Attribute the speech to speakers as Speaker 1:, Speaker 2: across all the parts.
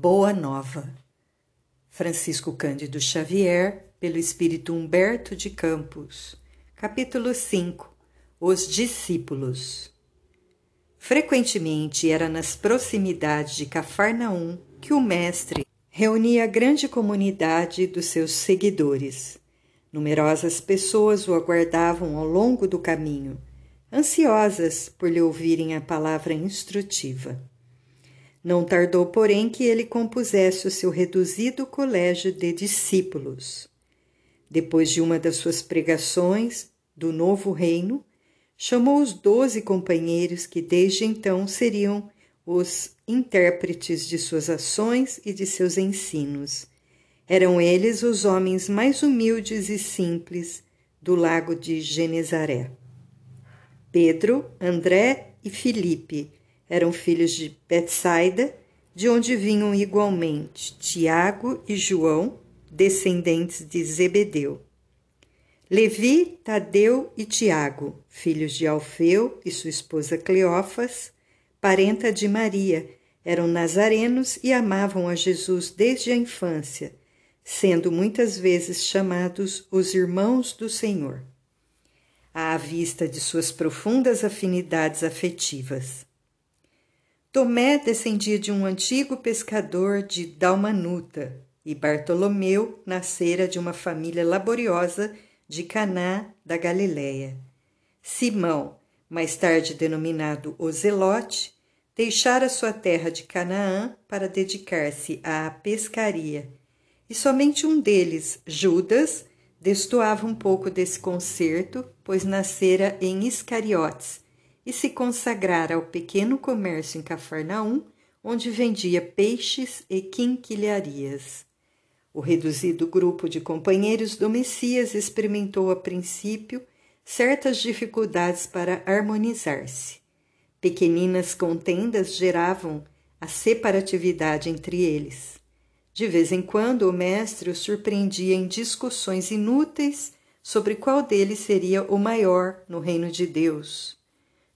Speaker 1: Boa Nova. Francisco Cândido Xavier, pelo espírito Humberto de Campos. Capítulo 5. Os discípulos. Frequentemente era nas proximidades de Cafarnaum que o mestre reunia a grande comunidade dos seus seguidores. Numerosas pessoas o aguardavam ao longo do caminho, ansiosas por lhe ouvirem a palavra instrutiva. Não tardou, porém, que ele compusesse o seu reduzido colégio de discípulos. Depois de uma das suas pregações do novo reino, chamou os doze companheiros que desde então seriam os intérpretes de suas ações e de seus ensinos. Eram eles os homens mais humildes e simples do lago de Genezaré. Pedro, André e Filipe, eram filhos de Betsaida, de onde vinham igualmente Tiago e João, descendentes de Zebedeu. Levi, Tadeu e Tiago, filhos de Alfeu e sua esposa Cleófas, parenta de Maria, eram nazarenos e amavam a Jesus desde a infância, sendo muitas vezes chamados os irmãos do Senhor, à vista de suas profundas afinidades afetivas. Tomé descendia de um antigo pescador de Dalmanuta e Bartolomeu nascera de uma família laboriosa de Caná da Galileia. Simão, mais tarde denominado Ozelote, deixara sua terra de Canaã para dedicar-se à pescaria, e somente um deles, Judas, destoava um pouco desse concerto, pois nascera em Iscariotes, e se consagrar ao pequeno comércio em Cafarnaum, onde vendia peixes e quinquilharias. O reduzido grupo de companheiros do Messias experimentou a princípio certas dificuldades para harmonizar-se. Pequeninas contendas geravam a separatividade entre eles. De vez em quando, o mestre os surpreendia em discussões inúteis sobre qual deles seria o maior no reino de Deus.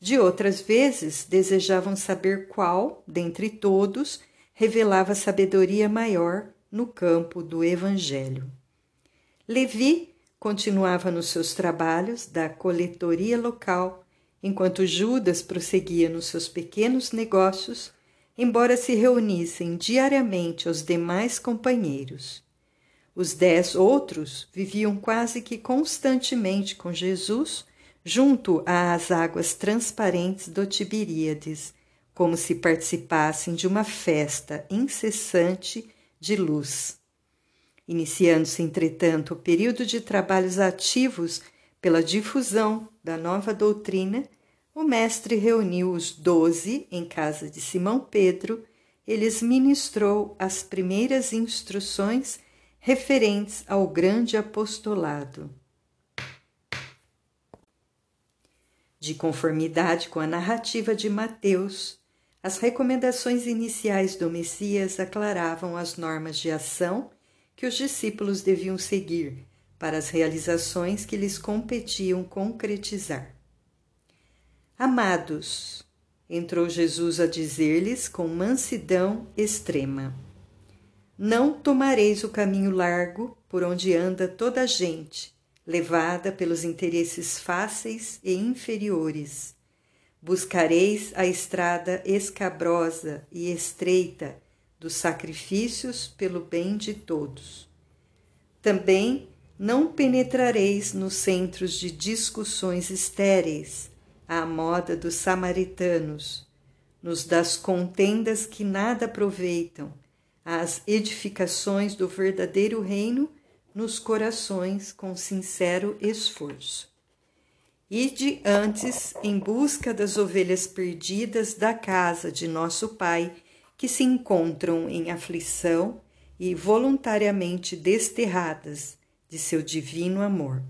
Speaker 1: De outras vezes, desejavam saber qual, dentre todos, revelava sabedoria maior no campo do Evangelho. Levi continuava nos seus trabalhos da coletoria local, enquanto Judas prosseguia nos seus pequenos negócios, embora se reunissem diariamente aos demais companheiros. Os dez outros viviam quase que constantemente com Jesus junto às águas transparentes do Tiberíades, como se participassem de uma festa incessante de luz. Iniciando-se, entretanto, o período de trabalhos ativos pela difusão da nova doutrina, o mestre reuniu os doze em casa de Simão Pedro e lhes ministrou as primeiras instruções referentes ao grande apostolado. De conformidade com a narrativa de Mateus, as recomendações iniciais do Messias aclaravam as normas de ação que os discípulos deviam seguir para as realizações que lhes competiam concretizar. Amados, entrou Jesus a dizer-lhes com mansidão extrema: Não tomareis o caminho largo por onde anda toda a gente levada pelos interesses fáceis e inferiores. Buscareis a estrada escabrosa e estreita dos sacrifícios pelo bem de todos. Também não penetrareis nos centros de discussões estéreis, à moda dos samaritanos, nos das contendas que nada aproveitam, às edificações do verdadeiro reino nos corações com sincero esforço. Ide antes em busca das ovelhas perdidas da casa de nosso Pai, que se encontram em aflição e voluntariamente desterradas de seu divino amor.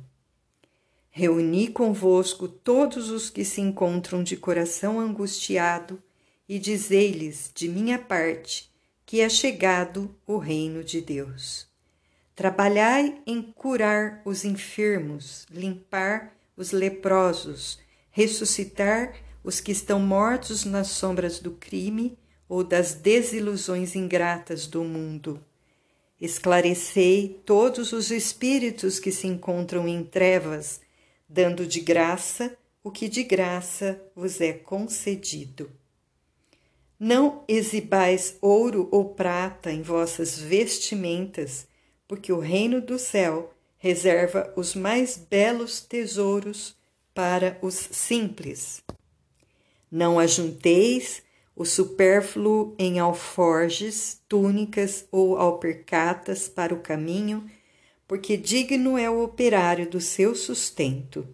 Speaker 1: Reuni convosco todos os que se encontram de coração angustiado e dizei-lhes, de minha parte, que é chegado o reino de Deus. Trabalhai em curar os enfermos, limpar os leprosos, ressuscitar os que estão mortos nas sombras do crime, ou das desilusões ingratas do mundo. Esclarecei todos os espíritos que se encontram em trevas, dando de graça o que de graça vos é concedido. Não exibais ouro ou prata em vossas vestimentas, porque o reino do céu reserva os mais belos tesouros para os simples. Não ajunteis o supérfluo em alforjes, túnicas ou alpercatas para o caminho, porque digno é o operário do seu sustento.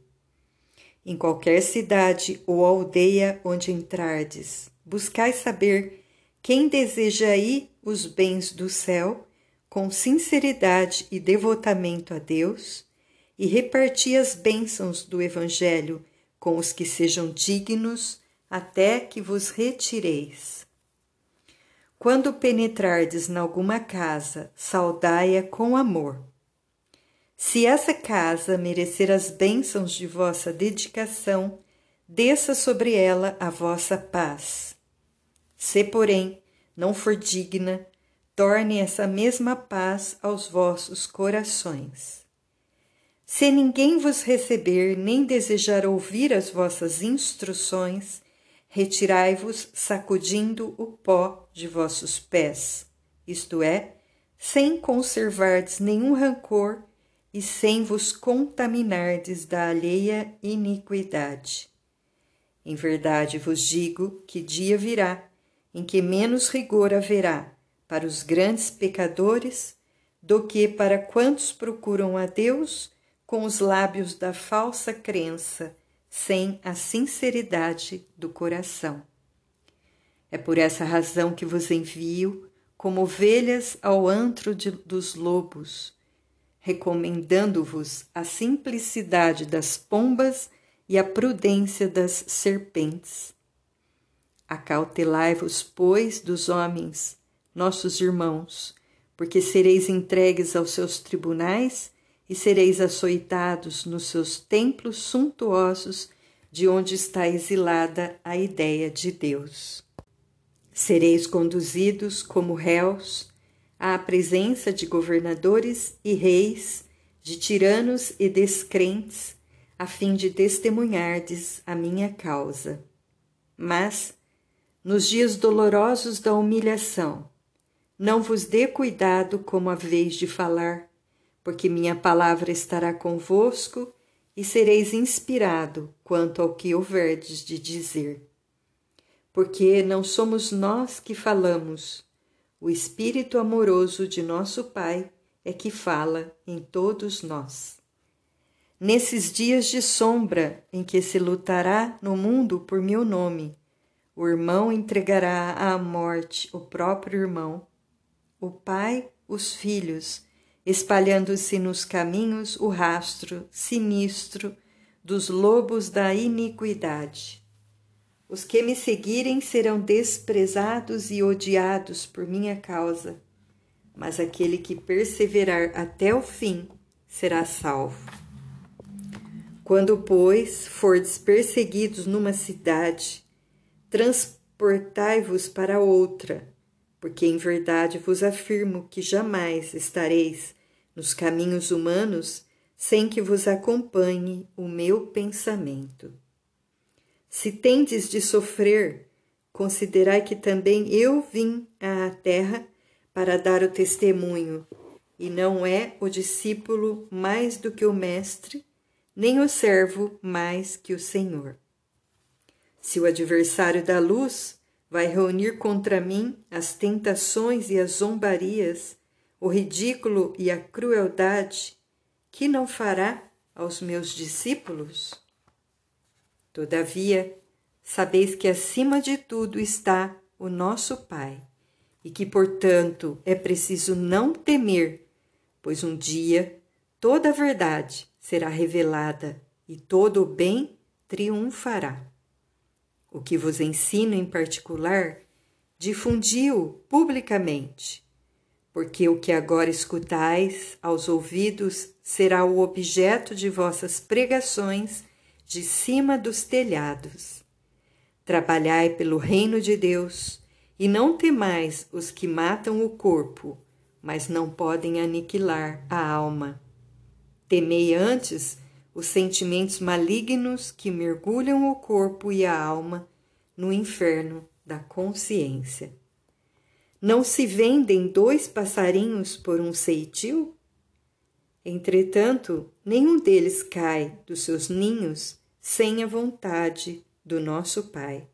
Speaker 1: Em qualquer cidade ou aldeia onde entrardes, buscai saber quem deseja aí os bens do céu, com sinceridade e devotamento a Deus, e reparti as bênçãos do Evangelho com os que sejam dignos, até que vos retireis. Quando penetrardes alguma casa, saudai-a com amor. Se essa casa merecer as bênçãos de vossa dedicação, desça sobre ela a vossa paz. Se, porém, não for digna, torne essa mesma paz aos vossos corações. Se ninguém vos receber nem desejar ouvir as vossas instruções, retirai-vos sacudindo o pó de vossos pés, isto é, sem conservardes nenhum rancor e sem vos contaminardes da alheia iniquidade. Em verdade vos digo que dia virá em que menos rigor haverá para os grandes pecadores do que para quantos procuram a Deus com os lábios da falsa crença sem a sinceridade do coração. É por essa razão que vos envio como ovelhas ao antro de, dos lobos, recomendando-vos a simplicidade das pombas e a prudência das serpentes. Acautelai-vos, pois, dos homens, nossos irmãos, porque sereis entregues aos seus tribunais e sereis açoitados nos seus templos suntuosos, de onde está exilada a ideia de Deus. Sereis conduzidos como réus à presença de governadores e reis, de tiranos e descrentes, a fim de testemunhardes a minha causa. Mas, nos dias dolorosos da humilhação, não vos dê cuidado como a vez de falar, porque minha palavra estará convosco e sereis inspirado quanto ao que houverdes de dizer. Porque não somos nós que falamos, o Espírito amoroso de nosso Pai é que fala em todos nós. Nesses dias de sombra em que se lutará no mundo por meu nome, o irmão entregará à morte o próprio irmão, o pai os filhos, espalhando-se nos caminhos o rastro sinistro dos lobos da iniquidade. Os que me seguirem serão desprezados e odiados por minha causa, mas aquele que perseverar até o fim será salvo. Quando, pois, fordes perseguidos numa cidade, transportai-vos para outra, porque em verdade vos afirmo que jamais estareis nos caminhos humanos sem que vos acompanhe o meu pensamento. Se tendes de sofrer, considerai que também eu vim à terra para dar o testemunho, e não é o discípulo mais do que o mestre, nem o servo mais que o Senhor. Se o adversário da luz vai reunir contra mim as tentações e as zombarias, o ridículo e a crueldade, que não fará aos meus discípulos? Todavia, sabeis que acima de tudo está o nosso Pai, e que, portanto, é preciso não temer, pois um dia toda a verdade será revelada e todo o bem triunfará. O que vos ensino em particular, difundi-o publicamente porque o que agora escutais aos ouvidos será o objeto de vossas pregações de cima dos telhados. Trabalhai pelo reino de Deus E não temais os que matam o corpo, mas não podem aniquilar a alma. Temei antes os sentimentos malignos que mergulham o corpo e a alma no inferno da consciência. Não se vendem dois passarinhos por um ceitil? Entretanto, nenhum deles cai dos seus ninhos sem a vontade do nosso Pai.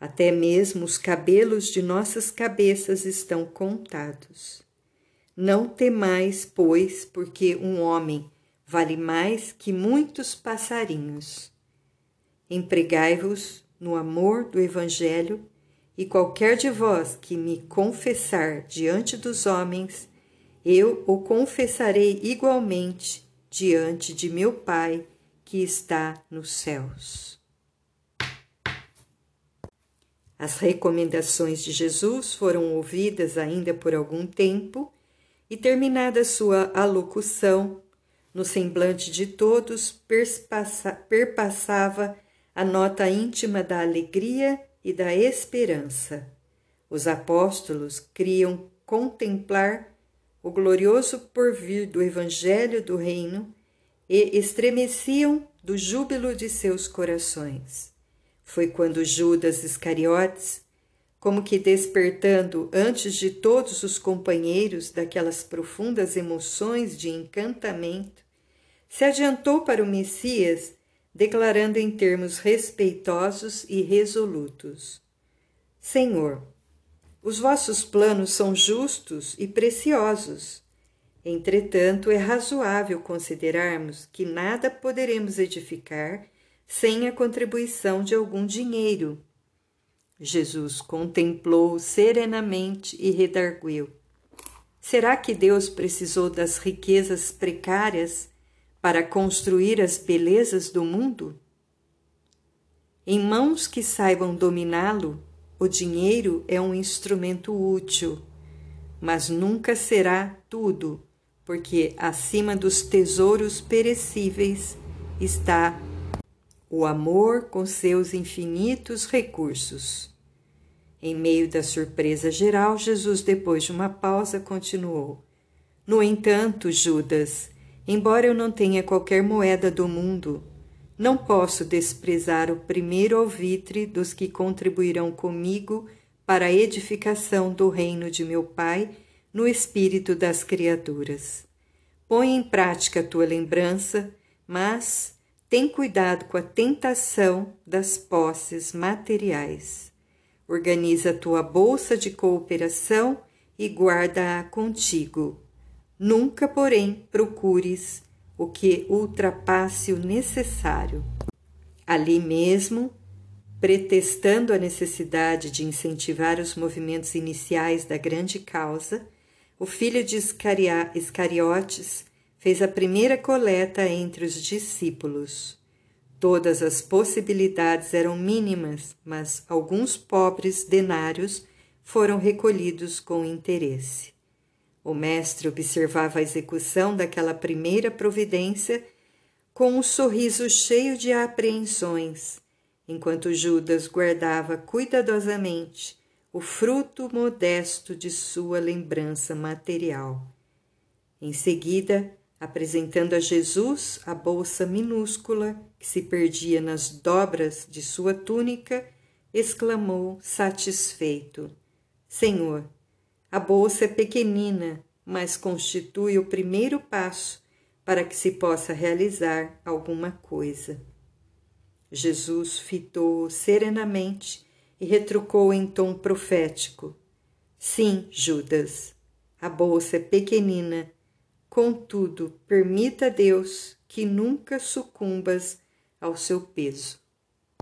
Speaker 1: Até mesmo os cabelos de nossas cabeças estão contados. Não temais, pois, porque um homem vale mais que muitos passarinhos. Empregai-vos no amor do Evangelho, e qualquer de vós que me confessar diante dos homens, eu o confessarei igualmente diante de meu Pai que está nos céus. As recomendações de Jesus foram ouvidas ainda por algum tempo e, terminada sua alocução, no semblante de todos perpassava a nota íntima da alegria e da esperança. Os apóstolos queriam contemplar o glorioso porvir do Evangelho do Reino e estremeciam do júbilo de seus corações. Foi quando Judas Iscariotes, como que despertando antes de todos os companheiros daquelas profundas emoções de encantamento, se adiantou para o Messias, declarando em termos respeitosos e resolutos: Senhor, os vossos planos são justos e preciosos. Entretanto, é razoável considerarmos que nada poderemos edificar sem a contribuição de algum dinheiro. Jesus contemplou serenamente e redarguiu: Será que Deus precisou das riquezas precárias para construir as belezas do mundo? Em mãos que saibam dominá-lo, o dinheiro é um instrumento útil, mas nunca será tudo, porque acima dos tesouros perecíveis está o amor com seus infinitos recursos. Em meio da surpresa geral, Jesus, depois de uma pausa, continuou: No entanto, Judas, embora eu não tenha qualquer moeda do mundo, não posso desprezar o primeiro alvitre dos que contribuirão comigo para a edificação do reino de meu Pai no espírito das criaturas. Põe em prática a tua lembrança, mas tem cuidado com a tentação das posses materiais. Organiza a tua bolsa de cooperação e guarda-a contigo. Nunca, porém, procures o que ultrapasse o necessário. Ali mesmo, pretextando a necessidade de incentivar os movimentos iniciais da grande causa, o filho de Iscariotes fez a primeira coleta entre os discípulos. Todas as possibilidades eram mínimas, mas alguns pobres denários foram recolhidos com interesse. O mestre observava a execução daquela primeira providência com um sorriso cheio de apreensões, enquanto Judas guardava cuidadosamente o fruto modesto de sua lembrança material. Em seguida, apresentando a Jesus a bolsa minúscula que se perdia nas dobras de sua túnica, exclamou satisfeito: Senhor, a bolsa é pequenina, mas constitui o primeiro passo para que se possa realizar alguma coisa. Jesus fitou serenamente e retrucou em tom profético: Sim, Judas, a bolsa é pequenina Contudo, permita a Deus que nunca sucumbas ao seu peso.